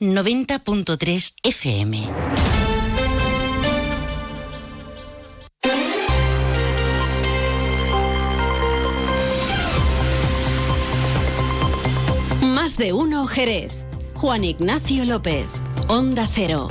90.3 FM. Más de uno Jerez. Juan Ignacio López. Onda Cero.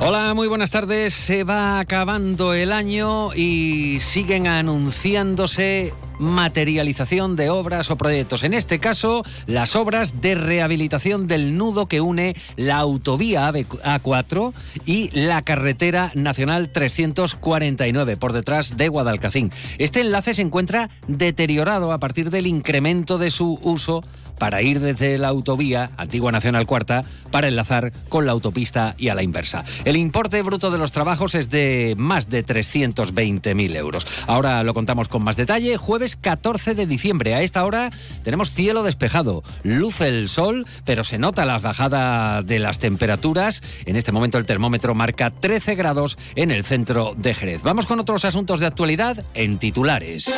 Hola, muy buenas tardes. Se va acabando el año y siguen anunciándose materialización de obras o proyectos. En este caso, las obras de rehabilitación del nudo que une la autovía A4 y la carretera nacional 349 por detrás de Guadalcacín. Este enlace se encuentra deteriorado a partir del incremento de su uso para ir desde la autovía Antigua Nacional Cuarta para enlazar con la autopista y a la inversa. El importe bruto de los trabajos es de más de 320.000 euros. Ahora lo contamos con más detalle. Jueves 14 de diciembre. A esta hora tenemos cielo despejado, luce el sol, pero se nota la bajada de las temperaturas. En este momento el termómetro marca 13 grados en el centro de Jerez. Vamos con otros asuntos de actualidad en titulares.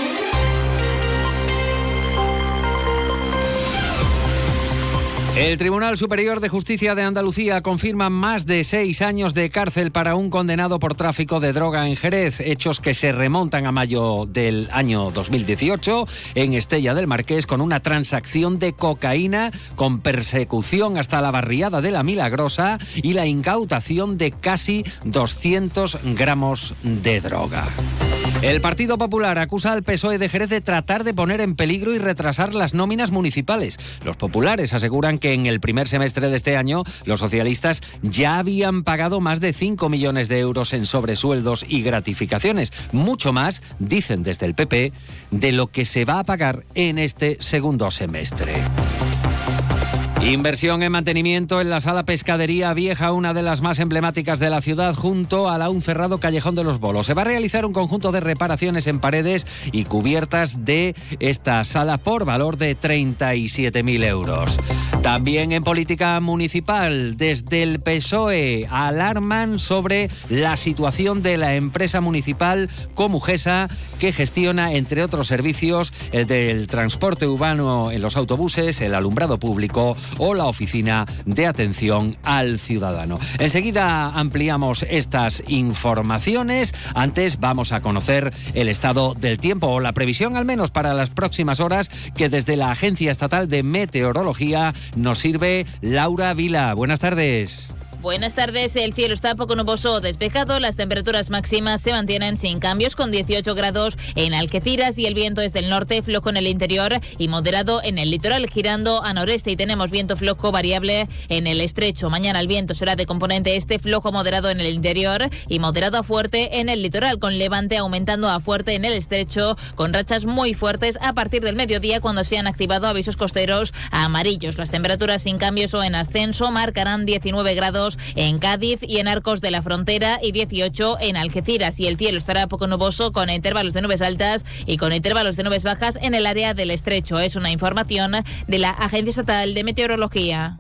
El Tribunal Superior de Justicia de Andalucía confirma más de seis años de cárcel para un condenado por tráfico de droga en Jerez, hechos que se remontan a mayo del año 2018 en Estella del Marqués con una transacción de cocaína con persecución hasta la barriada de la Milagrosa y la incautación de casi 200 gramos de droga. El Partido Popular acusa al PSOE de Jerez de tratar de poner en peligro y retrasar las nóminas municipales. Los populares aseguran que en el primer semestre de este año los socialistas ya habían pagado más de 5 millones de euros en sobresueldos y gratificaciones. Mucho más, dicen desde el PP, de lo que se va a pagar en este segundo semestre. Inversión en mantenimiento en la sala Pescadería Vieja, una de las más emblemáticas de la ciudad, junto al aún cerrado Callejón de los Bolos. Se va a realizar un conjunto de reparaciones en paredes y cubiertas de esta sala por valor de 37.000 euros. También en política municipal, desde el PSOE alarman sobre la situación de la empresa municipal Comujesa, que gestiona, entre otros servicios, el del transporte urbano en los autobuses, el alumbrado público o la oficina de atención al ciudadano. Enseguida ampliamos estas informaciones. Antes vamos a conocer el estado del tiempo o la previsión al menos para las próximas horas que desde la Agencia Estatal de Meteorología nos sirve Laura Vila. Buenas tardes. Buenas tardes, el cielo está poco nuboso despejado, las temperaturas máximas se mantienen sin cambios con 18 grados en Algeciras y el viento es del norte, flojo en el interior y moderado en el litoral, girando a noreste y tenemos viento flojo variable en el estrecho. Mañana el viento será de componente este, flojo moderado en el interior y moderado a fuerte en el litoral, con levante aumentando a fuerte en el estrecho, con rachas muy fuertes a partir del mediodía cuando se han activado avisos costeros amarillos. Las temperaturas sin cambios o en ascenso marcarán 19 grados en Cádiz y en Arcos de la Frontera y 18 en Algeciras. Y el cielo estará poco nuboso con intervalos de nubes altas y con intervalos de nubes bajas en el área del estrecho. Es una información de la Agencia Estatal de Meteorología.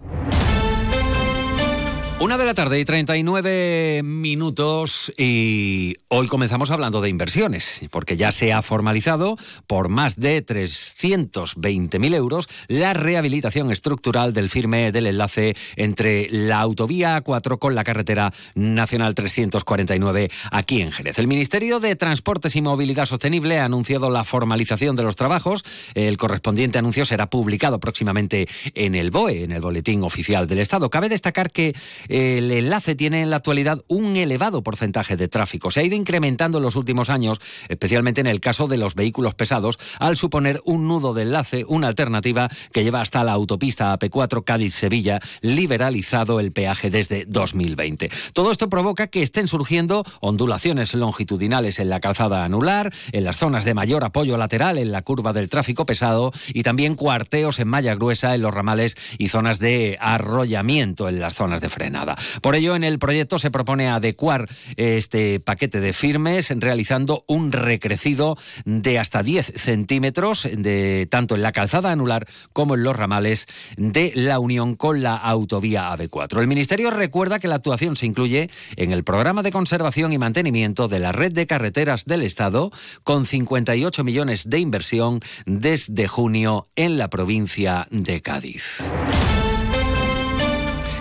Una de la tarde y 39 minutos y hoy comenzamos hablando de inversiones, porque ya se ha formalizado por más de 320.000 euros la rehabilitación estructural del firme del enlace entre la autovía A4 con la carretera nacional 349 aquí en Jerez. El Ministerio de Transportes y Movilidad Sostenible ha anunciado la formalización de los trabajos. El correspondiente anuncio será publicado próximamente en el BOE, en el Boletín Oficial del Estado. Cabe destacar que el enlace tiene en la actualidad un elevado porcentaje de tráfico. Se ha ido incrementando en los últimos años, especialmente en el caso de los vehículos pesados, al suponer un nudo de enlace, una alternativa que lleva hasta la autopista AP4 Cádiz-Sevilla, liberalizado el peaje desde 2020. Todo esto provoca que estén surgiendo ondulaciones longitudinales en la calzada anular, en las zonas de mayor apoyo lateral en la curva del tráfico pesado y también cuarteos en malla gruesa en los ramales y zonas de arrollamiento en las zonas de frena. Por ello, en el proyecto se propone adecuar este paquete de firmes realizando un recrecido de hasta 10 centímetros de tanto en la calzada anular como en los ramales de la unión con la autovía AB4. El Ministerio recuerda que la actuación se incluye en el programa de conservación y mantenimiento de la red de carreteras del Estado con 58 millones de inversión desde junio en la provincia de Cádiz.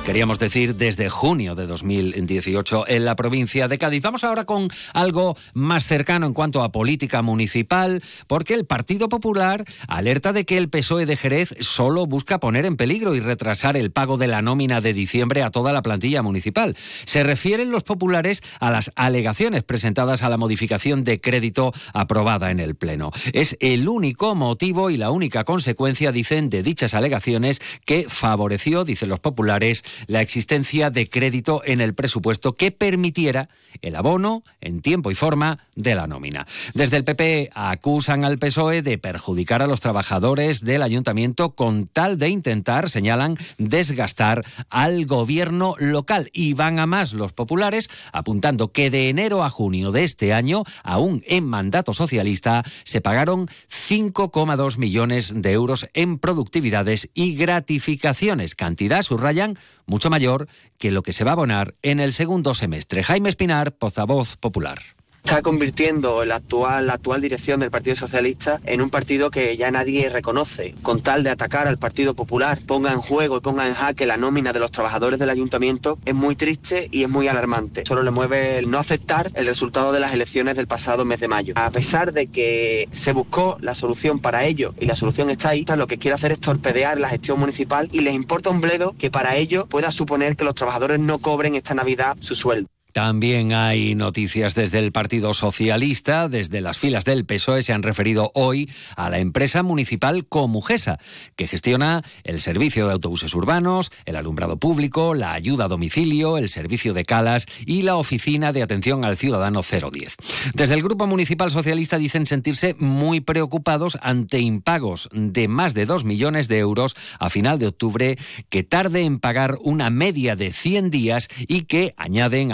Queríamos decir desde junio de 2018 en la provincia de Cádiz. Vamos ahora con algo más cercano en cuanto a política municipal, porque el Partido Popular alerta de que el PSOE de Jerez solo busca poner en peligro y retrasar el pago de la nómina de diciembre a toda la plantilla municipal. Se refieren los populares a las alegaciones presentadas a la modificación de crédito aprobada en el Pleno. Es el único motivo y la única consecuencia, dicen, de dichas alegaciones que favoreció, dicen los populares, la existencia de crédito en el presupuesto que permitiera el abono en tiempo y forma de la nómina. Desde el PP acusan al PSOE de perjudicar a los trabajadores del ayuntamiento con tal de intentar, señalan, desgastar al gobierno local. Y van a más los populares, apuntando que de enero a junio de este año, aún en mandato socialista, se pagaron 5,2 millones de euros en productividades y gratificaciones, cantidad, subrayan, mucho mayor que lo que se va a abonar en el segundo semestre. Jaime Espinar, portavoz popular está convirtiendo la actual, dirección del Partido Socialista en un partido que ya nadie reconoce. Con tal de atacar al Partido Popular, ponga en juego y ponga en jaque la nómina de los trabajadores del ayuntamiento, es muy triste y es muy alarmante. Solo le mueve el no aceptar el resultado de las elecciones del pasado mes de mayo. A pesar de que se buscó la solución para ello y la solución está ahí, lo que quiere hacer es torpedear la gestión municipal y les importa un bledo que para ello pueda suponer que los trabajadores no cobren esta Navidad su sueldo. También hay noticias desde el Partido Socialista. Desde las filas del PSOE se han referido hoy a la empresa municipal Comujesa, que gestiona el servicio de autobuses urbanos, el alumbrado público, la ayuda a domicilio, el servicio de calas y la oficina de atención al ciudadano 010. Desde el Grupo Municipal Socialista dicen sentirse muy preocupados ante impagos de más de 2 millones de euros a final de octubre que tarde en pagar una media de 100 días y que añaden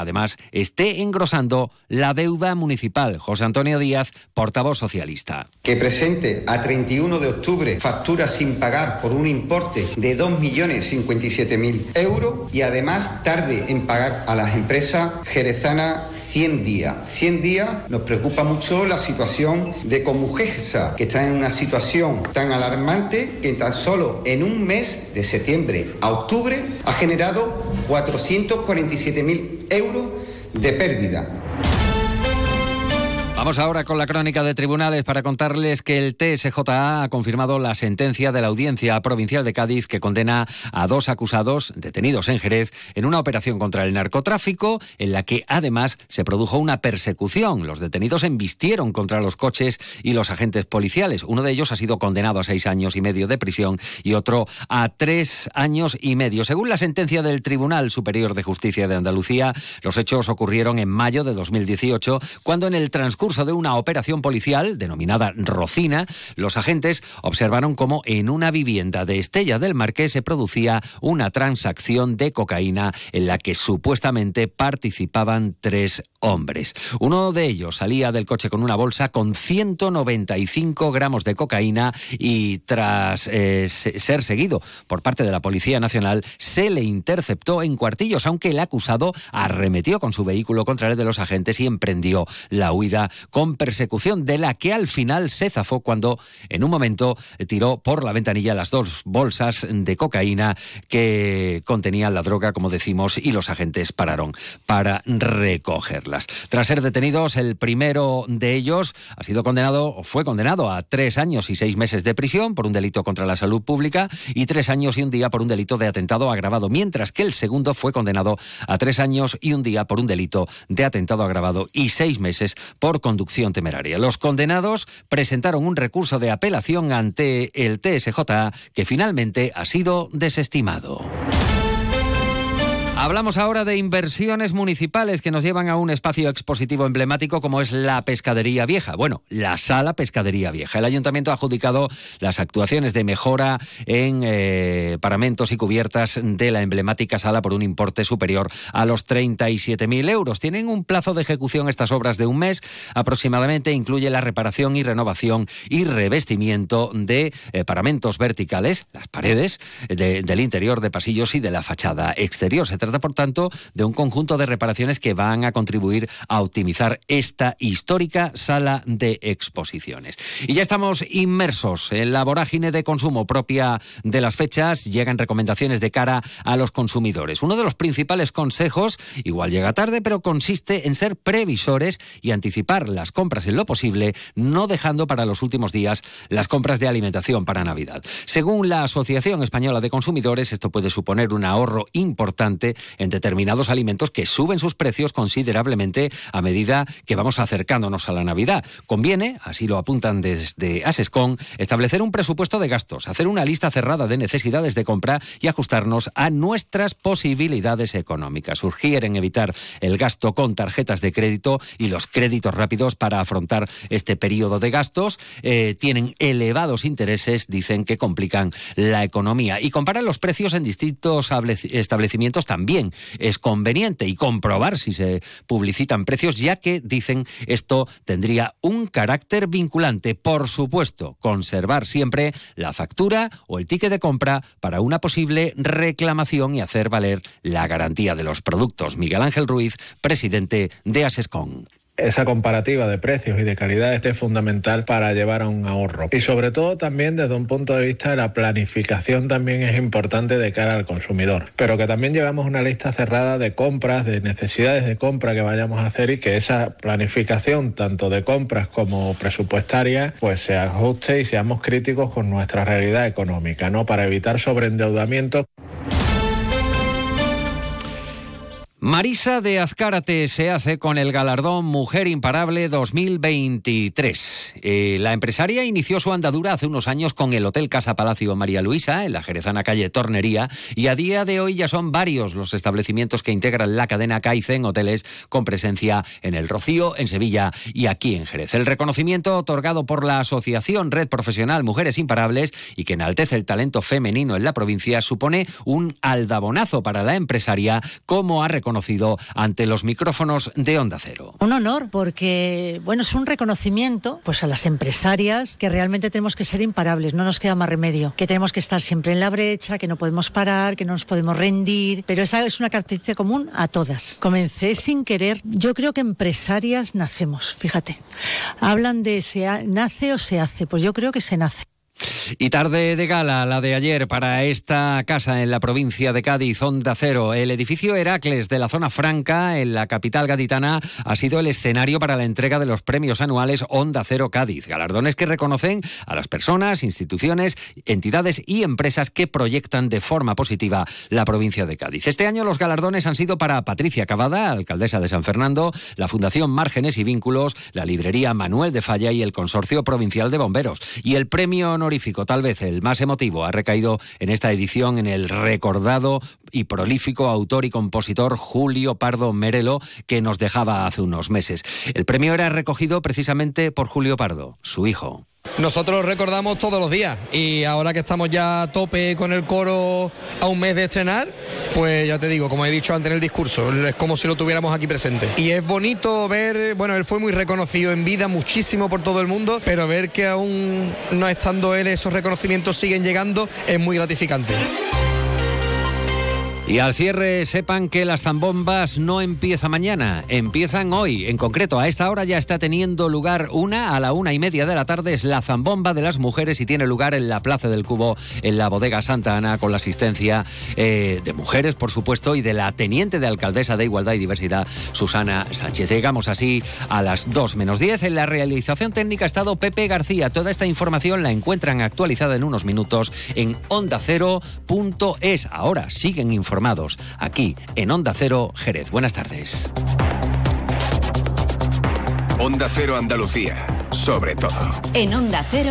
esté engrosando la deuda municipal. José Antonio Díaz, portavoz socialista. Que presente a 31 de octubre facturas sin pagar por un importe de 2.057.000 euros y además tarde en pagar a las empresas jerezanas 100 días. 100 días nos preocupa mucho la situación de Comujesa, que está en una situación tan alarmante que tan solo en un mes, de septiembre a octubre, ha generado 447.000 euros de pérdida. Vamos ahora con la crónica de tribunales para contarles que el TSJA ha confirmado la sentencia de la Audiencia Provincial de Cádiz que condena a dos acusados detenidos en Jerez en una operación contra el narcotráfico en la que además se produjo una persecución. Los detenidos embistieron contra los coches y los agentes policiales. Uno de ellos ha sido condenado a seis años y medio de prisión y otro a tres años y medio. Según la sentencia del Tribunal Superior de Justicia de Andalucía, los hechos ocurrieron en mayo de 2018 cuando en el transcurso curso de una operación policial denominada Rocina, los agentes observaron cómo en una vivienda de Estella del Marqués se producía una transacción de cocaína en la que supuestamente participaban tres hombres. Uno de ellos salía del coche con una bolsa con 195 gramos de cocaína y tras eh, ser seguido por parte de la Policía Nacional se le interceptó en cuartillos, aunque el acusado arremetió con su vehículo contra el de los agentes y emprendió la huida con persecución de la que al final se zafó cuando en un momento tiró por la ventanilla las dos bolsas de cocaína que contenían la droga, como decimos, y los agentes pararon para recogerlas. Tras ser detenidos, el primero de ellos ha sido condenado o fue condenado a tres años y seis meses de prisión por un delito contra la salud pública y tres años y un día por un delito de atentado agravado, mientras que el segundo fue condenado a tres años y un día por un delito de atentado agravado y seis meses por conducción temeraria. Los condenados presentaron un recurso de apelación ante el TSJ que finalmente ha sido desestimado. Hablamos ahora de inversiones municipales que nos llevan a un espacio expositivo emblemático como es la Pescadería Vieja. Bueno, la Sala Pescadería Vieja. El ayuntamiento ha adjudicado las actuaciones de mejora en eh, paramentos y cubiertas de la emblemática sala por un importe superior a los 37.000 euros. Tienen un plazo de ejecución estas obras de un mes aproximadamente. Incluye la reparación y renovación y revestimiento de eh, paramentos verticales, las paredes del interior de pasillos y de la fachada exterior. Se trata por tanto, de un conjunto de reparaciones que van a contribuir a optimizar esta histórica sala de exposiciones. Y ya estamos inmersos en la vorágine de consumo propia de las fechas. Llegan recomendaciones de cara a los consumidores. Uno de los principales consejos, igual llega tarde, pero consiste en ser previsores y anticipar las compras en lo posible, no dejando para los últimos días las compras de alimentación para Navidad. Según la Asociación Española de Consumidores, esto puede suponer un ahorro importante en determinados alimentos que suben sus precios considerablemente a medida que vamos acercándonos a la Navidad. Conviene, así lo apuntan desde Asescon, establecer un presupuesto de gastos, hacer una lista cerrada de necesidades de compra y ajustarnos a nuestras posibilidades económicas. Sugieren evitar el gasto con tarjetas de crédito y los créditos rápidos para afrontar este periodo de gastos. Eh, tienen elevados intereses, dicen que complican la economía. Y comparar los precios en distintos establecimientos también es conveniente y comprobar si se publicitan precios, ya que dicen esto tendría un carácter vinculante. Por supuesto, conservar siempre la factura o el ticket de compra para una posible reclamación y hacer valer la garantía de los productos. Miguel Ángel Ruiz, presidente de Asescon esa comparativa de precios y de calidad es fundamental para llevar a un ahorro. Y sobre todo también desde un punto de vista de la planificación también es importante de cara al consumidor. Pero que también llevamos una lista cerrada de compras, de necesidades de compra que vayamos a hacer y que esa planificación tanto de compras como presupuestaria pues se ajuste y seamos críticos con nuestra realidad económica, ¿no? Para evitar sobreendeudamiento. Marisa de Azcárate se hace con el galardón Mujer Imparable 2023. Eh, la empresaria inició su andadura hace unos años con el Hotel Casa Palacio María Luisa, en la jerezana calle Tornería, y a día de hoy ya son varios los establecimientos que integran la cadena Kaizen Hoteles con presencia en El Rocío, en Sevilla y aquí en Jerez. El reconocimiento otorgado por la Asociación Red Profesional Mujeres Imparables y que enaltece el talento femenino en la provincia supone un aldabonazo para la empresaria, como ha reconocido ante los micrófonos de Onda Cero. Un honor porque, bueno, es un reconocimiento pues a las empresarias que realmente tenemos que ser imparables, no nos queda más remedio, que tenemos que estar siempre en la brecha, que no podemos parar, que no nos podemos rendir, pero esa es una característica común a todas. Comencé sin querer, yo creo que empresarias nacemos, fíjate. Hablan de se nace o se hace, pues yo creo que se nace. Y tarde de gala, la de ayer, para esta casa en la provincia de Cádiz, Onda Cero. El edificio Heracles de la zona franca, en la capital gaditana, ha sido el escenario para la entrega de los premios anuales Onda Cero Cádiz. Galardones que reconocen a las personas, instituciones, entidades y empresas que proyectan de forma positiva la provincia de Cádiz. Este año los galardones han sido para Patricia Cavada, alcaldesa de San Fernando, la Fundación Márgenes y Vínculos, la librería Manuel de Falla y el Consorcio Provincial de Bomberos. Y el premio tal vez el más emotivo, ha recaído en esta edición en el recordado y prolífico autor y compositor Julio Pardo Merelo, que nos dejaba hace unos meses. El premio era recogido precisamente por Julio Pardo, su hijo. Nosotros recordamos todos los días y ahora que estamos ya a tope con el coro a un mes de estrenar, pues ya te digo, como he dicho antes en el discurso, es como si lo tuviéramos aquí presente. Y es bonito ver, bueno, él fue muy reconocido en vida muchísimo por todo el mundo, pero ver que aún no estando él esos reconocimientos siguen llegando es muy gratificante. Y al cierre, sepan que las zambombas no empiezan mañana, empiezan hoy. En concreto, a esta hora ya está teniendo lugar una, a la una y media de la tarde, es la zambomba de las mujeres y tiene lugar en la Plaza del Cubo, en la bodega Santa Ana, con la asistencia eh, de mujeres, por supuesto, y de la teniente de alcaldesa de Igualdad y Diversidad, Susana Sánchez. Llegamos así a las dos menos diez. En la realización técnica ha estado Pepe García. Toda esta información la encuentran actualizada en unos minutos en ondacero.es. Ahora siguen informando aquí en Onda Cero Jerez. Buenas tardes. Onda Cero Andalucía, sobre todo. En Onda Cero.